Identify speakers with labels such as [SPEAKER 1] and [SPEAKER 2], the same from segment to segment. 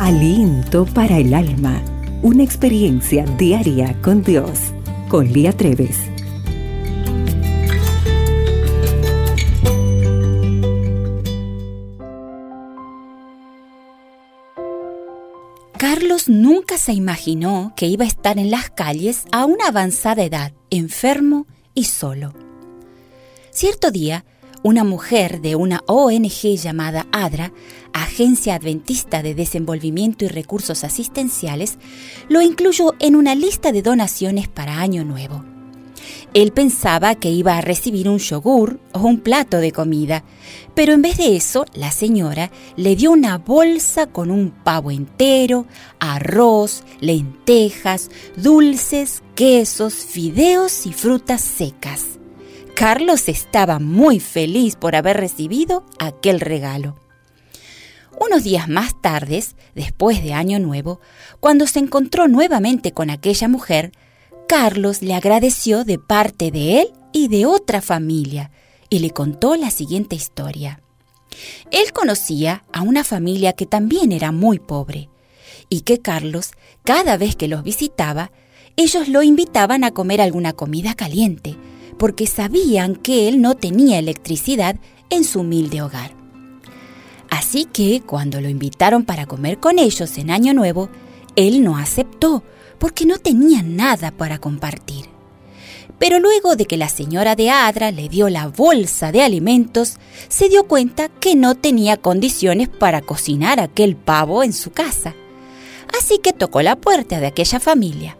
[SPEAKER 1] Aliento para el alma. Una experiencia diaria con Dios. Con Lía Treves.
[SPEAKER 2] Carlos nunca se imaginó que iba a estar en las calles a una avanzada edad, enfermo y solo. Cierto día, una mujer de una ONG llamada ADRA, Agencia Adventista de Desenvolvimiento y Recursos Asistenciales, lo incluyó en una lista de donaciones para Año Nuevo. Él pensaba que iba a recibir un yogur o un plato de comida, pero en vez de eso, la señora le dio una bolsa con un pavo entero, arroz, lentejas, dulces, quesos, fideos y frutas secas. Carlos estaba muy feliz por haber recibido aquel regalo. Unos días más tarde, después de Año Nuevo, cuando se encontró nuevamente con aquella mujer, Carlos le agradeció de parte de él y de otra familia y le contó la siguiente historia. Él conocía a una familia que también era muy pobre y que Carlos, cada vez que los visitaba, ellos lo invitaban a comer alguna comida caliente, porque sabían que él no tenía electricidad en su humilde hogar. Así que cuando lo invitaron para comer con ellos en Año Nuevo, él no aceptó porque no tenía nada para compartir. Pero luego de que la señora de Adra le dio la bolsa de alimentos, se dio cuenta que no tenía condiciones para cocinar aquel pavo en su casa. Así que tocó la puerta de aquella familia.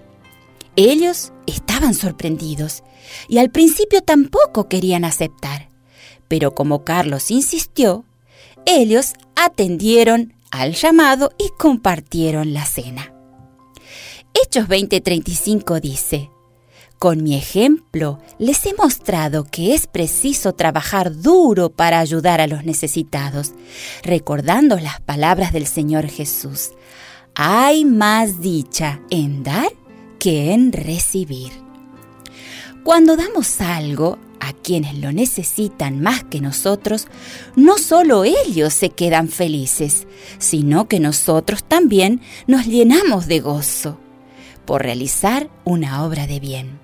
[SPEAKER 2] Ellos estaban sorprendidos y al principio tampoco querían aceptar. Pero como Carlos insistió, ellos atendieron al llamado y compartieron la cena. Hechos 20:35 dice, Con mi ejemplo les he mostrado que es preciso trabajar duro para ayudar a los necesitados, recordando las palabras del Señor Jesús. Hay más dicha en dar que en recibir. Cuando damos algo a quienes lo necesitan más que nosotros, no solo ellos se quedan felices, sino que nosotros también nos llenamos de gozo por realizar una obra de bien.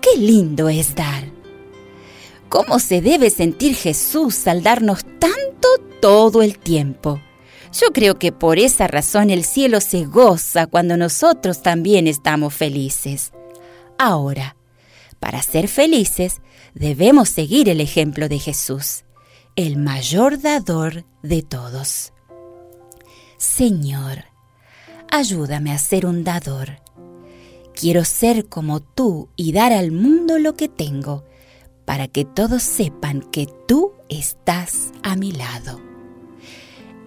[SPEAKER 2] ¡Qué lindo es dar! ¿Cómo se debe sentir Jesús al darnos tanto todo el tiempo? Yo creo que por esa razón el cielo se goza cuando nosotros también estamos felices. Ahora, para ser felices, debemos seguir el ejemplo de Jesús, el mayor dador de todos. Señor, ayúdame a ser un dador. Quiero ser como tú y dar al mundo lo que tengo, para que todos sepan que tú estás a mi lado.